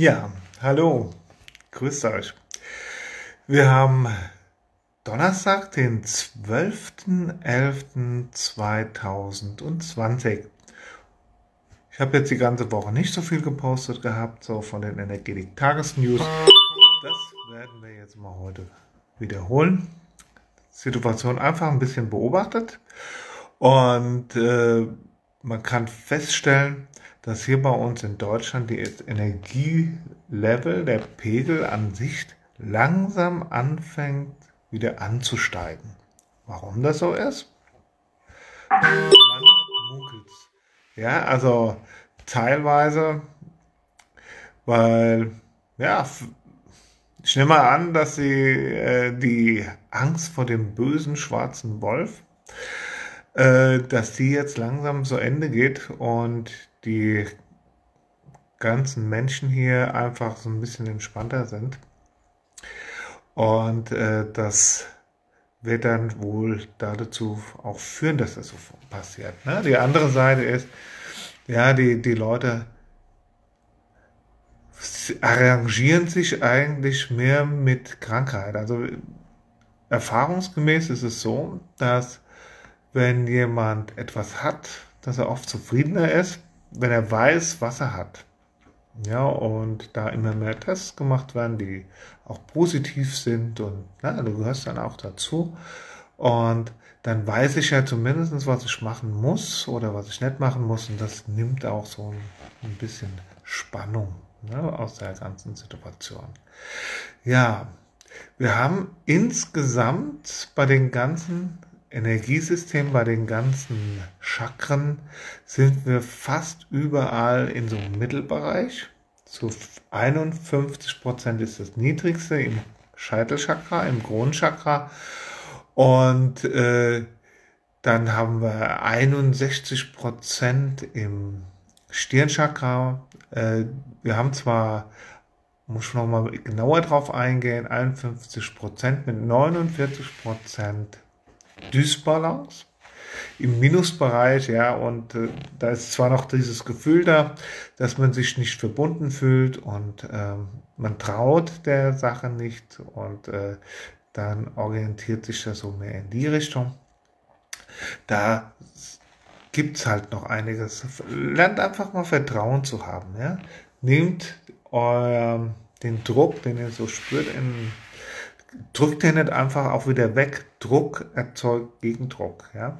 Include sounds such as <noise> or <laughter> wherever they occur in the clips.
Ja, hallo, grüßt euch. Wir haben Donnerstag, den 12.11.2020. Ich habe jetzt die ganze Woche nicht so viel gepostet gehabt, so von den Energetik-Tagesnews. Das werden wir jetzt mal heute wiederholen. Situation einfach ein bisschen beobachtet und äh, man kann feststellen, dass hier bei uns in Deutschland die Energielevel, der Pegel an sich langsam anfängt wieder anzusteigen. Warum das so ist? Ja, also teilweise, weil, ja, ich nehme mal an, dass sie äh, die Angst vor dem bösen schwarzen Wolf, äh, dass die jetzt langsam zu Ende geht und die ganzen Menschen hier einfach so ein bisschen entspannter sind. Und äh, das wird dann wohl dazu auch führen, dass das so passiert. Ne? Die andere Seite ist, ja, die, die Leute arrangieren sich eigentlich mehr mit Krankheit. Also erfahrungsgemäß ist es so, dass wenn jemand etwas hat, dass er oft zufriedener ist, wenn er weiß, was er hat. Ja, und da immer mehr Tests gemacht werden, die auch positiv sind und na, du gehörst dann auch dazu. Und dann weiß ich ja zumindest, was ich machen muss oder was ich nicht machen muss. Und das nimmt auch so ein bisschen Spannung ne, aus der ganzen Situation. Ja, wir haben insgesamt bei den ganzen Energiesystem, bei den ganzen Chakren sind wir fast überall in so einem Mittelbereich. Zu 51 Prozent ist das niedrigste im Scheitelchakra, im Kronenchakra. Und äh, dann haben wir 61 Prozent im Stirnchakra. Äh, wir haben zwar, muss ich nochmal genauer drauf eingehen, 51 Prozent mit 49 Prozent Dysbalance im Minusbereich, ja, und äh, da ist zwar noch dieses Gefühl da, dass man sich nicht verbunden fühlt und ähm, man traut der Sache nicht und äh, dann orientiert sich das so mehr in die Richtung. Da gibt's halt noch einiges. Lernt einfach mal Vertrauen zu haben, ja. Nehmt euer, den Druck, den ihr so spürt, in drückt er nicht einfach auch wieder weg. Druck erzeugt Gegendruck. Ja?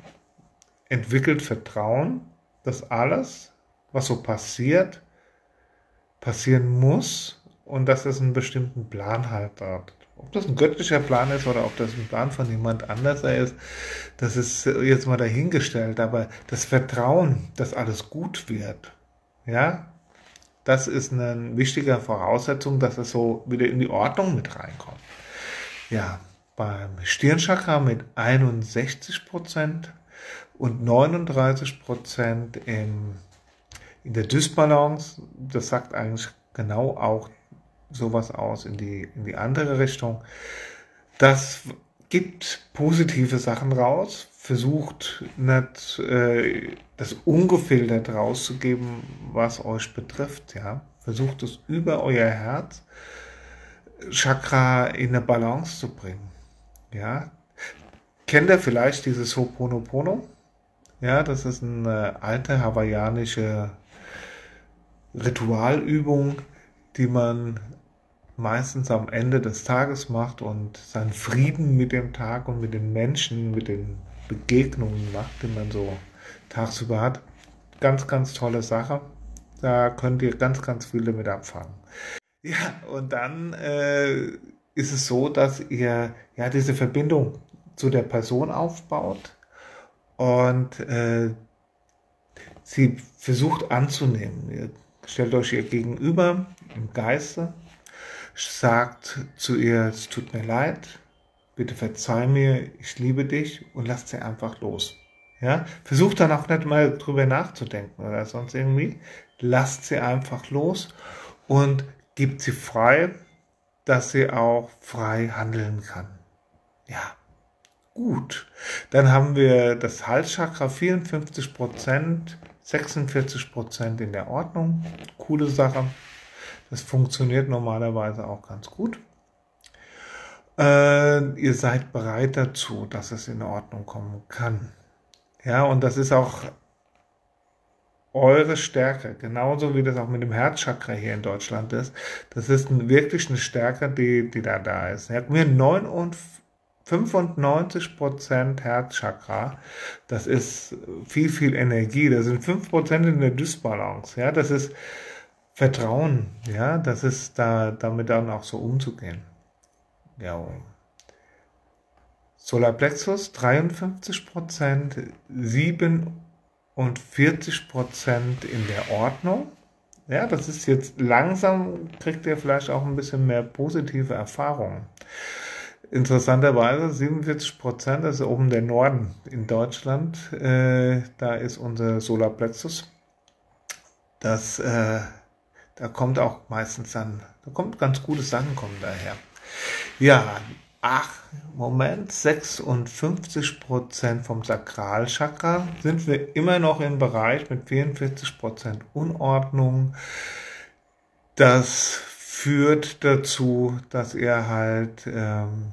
Entwickelt Vertrauen, dass alles, was so passiert, passieren muss und dass es einen bestimmten Plan halt hat. Ob das ein göttlicher Plan ist oder ob das ein Plan von jemand anders ist, das ist jetzt mal dahingestellt. Aber das Vertrauen, dass alles gut wird, ja, das ist eine wichtige Voraussetzung, dass es so wieder in die Ordnung mit reinkommt. Ja, beim Stirnchakra mit 61% und 39 im, in der Dysbalance. Das sagt eigentlich genau auch sowas aus in die, in die andere Richtung. Das gibt positive Sachen raus, versucht nicht äh, das ungefiltert rauszugeben, was euch betrifft. Ja, versucht es über euer Herz Chakra in eine Balance zu bringen. Ja. Kennt ihr vielleicht dieses Ho'oponopono? Ja, das ist eine alte hawaiianische Ritualübung, die man meistens am Ende des Tages macht und seinen Frieden mit dem Tag und mit den Menschen, mit den Begegnungen macht, die man so tagsüber hat. Ganz, ganz tolle Sache. Da könnt ihr ganz, ganz viel damit abfangen. Ja, und dann äh, ist es so, dass ihr ja diese Verbindung zu der Person aufbaut und äh, sie versucht anzunehmen. Ihr stellt euch ihr gegenüber im Geiste, sagt zu ihr, es tut mir leid, bitte verzeih mir, ich liebe dich und lasst sie einfach los. Ja, versucht dann auch nicht mal drüber nachzudenken oder sonst irgendwie. Lasst sie einfach los und gibt sie frei, dass sie auch frei handeln kann. Ja, gut. Dann haben wir das Halschakra 54 Prozent, 46 Prozent in der Ordnung. Coole Sache. Das funktioniert normalerweise auch ganz gut. Äh, ihr seid bereit dazu, dass es in Ordnung kommen kann. Ja, und das ist auch eure Stärke, genauso wie das auch mit dem Herzchakra hier in Deutschland ist. Das ist wirklich eine Stärke, die, die da da ist. Ja, wir 95% Herzchakra, das ist viel, viel Energie. Das sind 5% in der Dysbalance. Ja, das ist Vertrauen. Ja, das ist da, damit dann auch so umzugehen. Ja. Solarplexus 53%, 7 und 40 Prozent in der Ordnung. Ja, das ist jetzt langsam, kriegt ihr vielleicht auch ein bisschen mehr positive Erfahrungen. Interessanterweise 47 Prozent, das ist oben der Norden in Deutschland, äh, da ist unser Solarplexus. Das, äh, da kommt auch meistens dann, da kommt ganz gute Sachen kommen daher. Ja, ach, Moment, 56% vom Sakralchakra sind wir immer noch im Bereich mit 44% Unordnung. Das führt dazu, dass ihr halt ähm,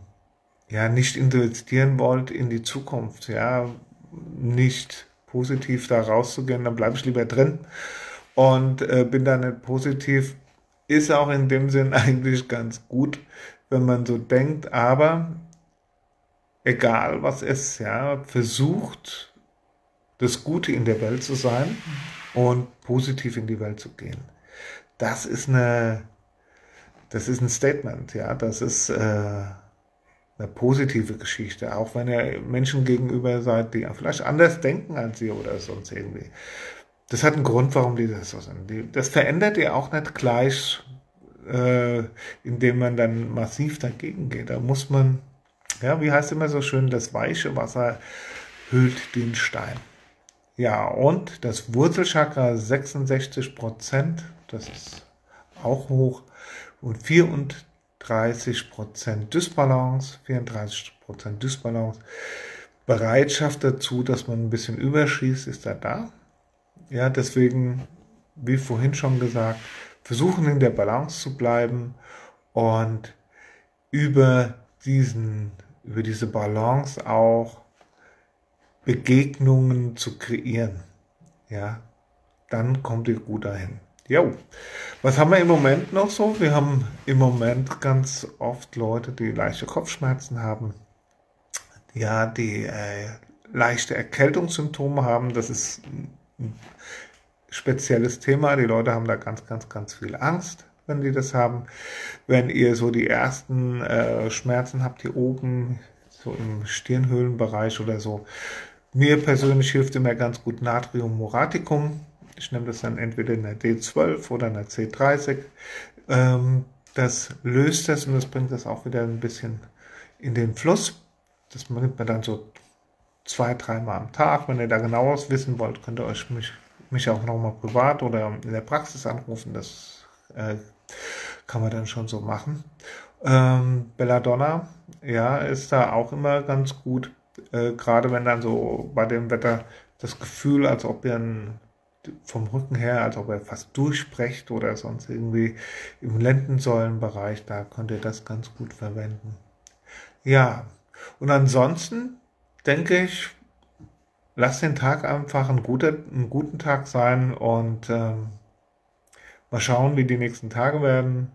ja nicht investieren wollt in die Zukunft, ja, nicht positiv da rauszugehen, dann bleibe ich lieber drin und äh, bin da nicht positiv. Ist auch in dem Sinn <laughs> eigentlich ganz gut, wenn man so denkt, aber egal was es, ja, versucht, das Gute in der Welt zu sein und positiv in die Welt zu gehen. Das ist eine, das ist ein Statement, ja, das ist äh, eine positive Geschichte, auch wenn ihr Menschen gegenüber seid, die vielleicht anders denken als ihr oder sonst irgendwie. Das hat einen Grund, warum die das so sind. Das verändert ihr auch nicht gleich äh, indem man dann massiv dagegen geht. Da muss man, ja, wie heißt immer so schön, das weiche Wasser hüllt den Stein. Ja, und das Wurzelchakra 66 Prozent, das ist auch hoch, und 34 Prozent Dysbalance, 34 Prozent Dysbalance. Bereitschaft dazu, dass man ein bisschen überschießt, ist da da. Ja, deswegen, wie vorhin schon gesagt, versuchen in der Balance zu bleiben und über diesen, über diese Balance auch Begegnungen zu kreieren. Ja, dann kommt ihr gut dahin. Jo, was haben wir im Moment noch so? Wir haben im Moment ganz oft Leute, die leichte Kopfschmerzen haben, ja, die äh, leichte Erkältungssymptome haben. Das ist spezielles Thema. Die Leute haben da ganz, ganz, ganz viel Angst, wenn die das haben. Wenn ihr so die ersten äh, Schmerzen habt hier oben, so im Stirnhöhlenbereich oder so, mir persönlich hilft immer ganz gut Natrium Moraticum. Ich nehme das dann entweder in der D12 oder in der C30. Ähm, das löst das und das bringt das auch wieder ein bisschen in den Fluss. Das nimmt man dann so zwei, dreimal am Tag. Wenn ihr da genaueres wissen wollt, könnt ihr euch mich mich auch nochmal privat oder in der Praxis anrufen. Das äh, kann man dann schon so machen. Ähm, Belladonna, ja, ist da auch immer ganz gut. Äh, Gerade wenn dann so bei dem Wetter das Gefühl, als ob ihr ein, vom Rücken her, als ob er fast durchsprecht oder sonst irgendwie im Lendensäulenbereich, da könnt ihr das ganz gut verwenden. Ja, und ansonsten denke ich, lass den Tag einfach ein guter, einen guten Tag sein und ähm, mal schauen, wie die nächsten Tage werden.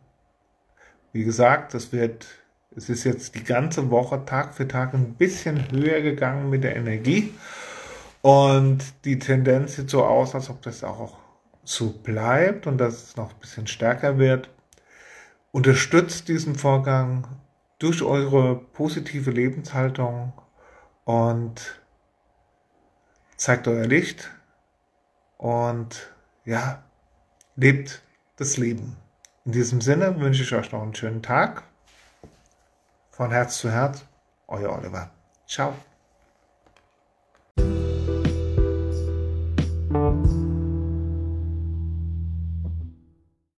Wie gesagt, es wird, es ist jetzt die ganze Woche Tag für Tag ein bisschen höher gegangen mit der Energie und die Tendenz sieht so aus, als ob das auch so bleibt und dass es noch ein bisschen stärker wird. Unterstützt diesen Vorgang durch eure positive Lebenshaltung und zeigt euer Licht und ja, lebt das Leben. In diesem Sinne wünsche ich euch noch einen schönen Tag. Von Herz zu Herz, euer Oliver. Ciao.